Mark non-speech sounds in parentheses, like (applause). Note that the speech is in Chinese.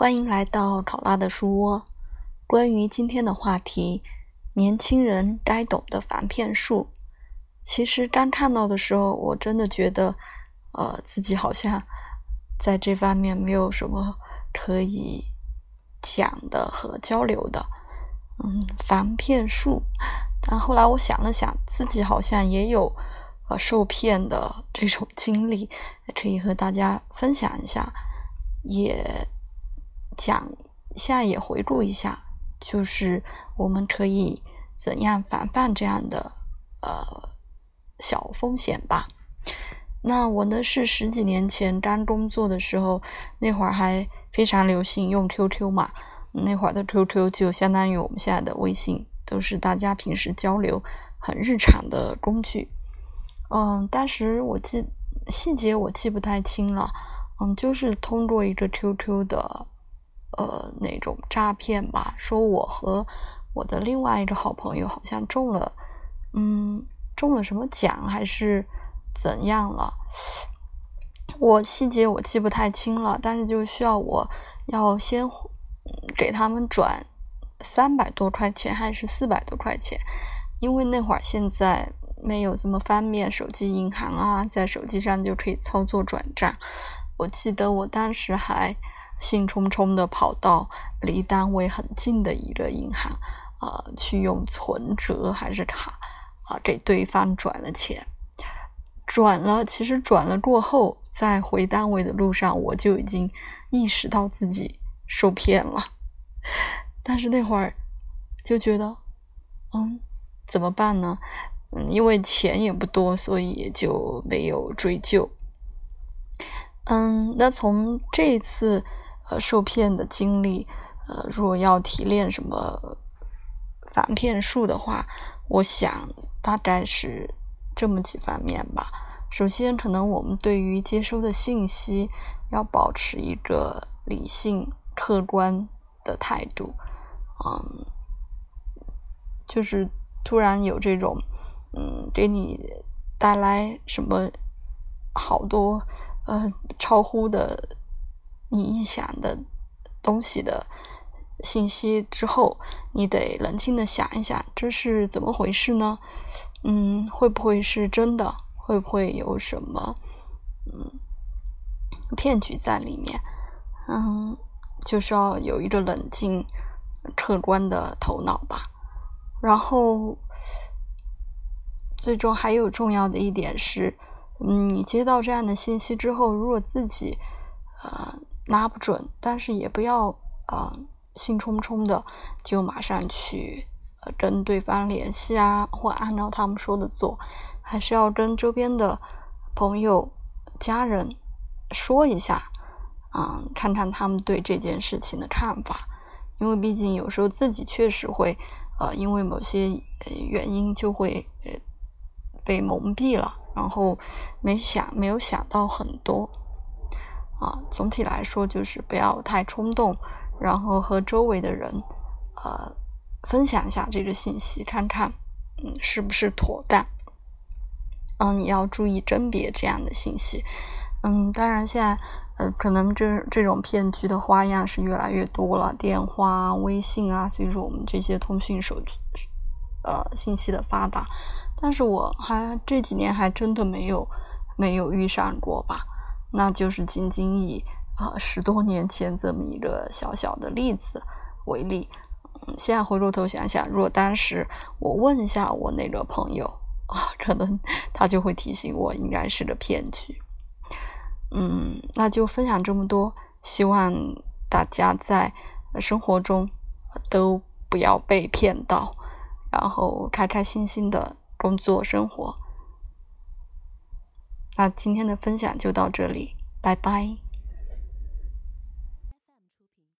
欢迎来到考拉的书窝。关于今天的话题，年轻人该懂的防骗术。其实刚看到的时候，我真的觉得，呃，自己好像在这方面没有什么可以讲的和交流的。嗯，防骗术。但后来我想了想，自己好像也有呃受骗的这种经历，可以和大家分享一下，也。讲一下也回顾一下，就是我们可以怎样防范这样的呃小风险吧。那我呢是十几年前刚工作的时候，那会儿还非常流行用 QQ 嘛，那会儿的 QQ 就相当于我们现在的微信，都是大家平时交流很日常的工具。嗯，当时我记细节我记不太清了，嗯，就是通过一个 QQ 的。呃，那种诈骗吧，说我和我的另外一个好朋友好像中了，嗯，中了什么奖还是怎样了？我细节我记不太清了，但是就需要我要先给他们转三百多块钱还是四百多块钱，因为那会儿现在没有这么方便，手机银行啊，在手机上就可以操作转账。我记得我当时还。兴冲冲的跑到离单位很近的一个银行，呃，去用存折还是卡啊给对方转了钱。转了，其实转了过后，在回单位的路上，我就已经意识到自己受骗了。(laughs) 但是那会儿就觉得，嗯，怎么办呢？嗯，因为钱也不多，所以就没有追究。嗯，那从这次。呃，受骗的经历，呃，如果要提炼什么防骗术的话，我想大概是这么几方面吧。首先，可能我们对于接收的信息要保持一个理性、客观的态度。嗯，就是突然有这种，嗯，给你带来什么好多呃超乎的。你臆想的东西的信息之后，你得冷静的想一想，这是怎么回事呢？嗯，会不会是真的？会不会有什么嗯骗局在里面？嗯，就是要有一个冷静、客观的头脑吧。然后，最终还有重要的一点是，嗯，你接到这样的信息之后，如果自己呃。拿不准，但是也不要啊，兴冲冲的就马上去呃跟对方联系啊，或按照他们说的做，还是要跟周边的朋友、家人说一下，啊，看看他们对这件事情的看法，因为毕竟有时候自己确实会呃因为某些原因就会呃被蒙蔽了，然后没想没有想到很多。啊，总体来说就是不要太冲动，然后和周围的人，呃，分享一下这个信息，看看，嗯，是不是妥当。嗯，你要注意甄别这样的信息。嗯，当然现在，呃，可能这这种骗局的花样是越来越多了，电话、微信啊，随着我们这些通讯手，呃，信息的发达，但是我还这几年还真的没有没有遇上过吧。那就是仅仅以呃十多年前这么一个小小的例子为例，现在回过头想想，如果当时我问一下我那个朋友啊，可能 (laughs) 他就会提醒我应该是个骗局。嗯，那就分享这么多，希望大家在生活中都不要被骗到，然后开开心心的工作生活。那今天的分享就到这里，拜拜。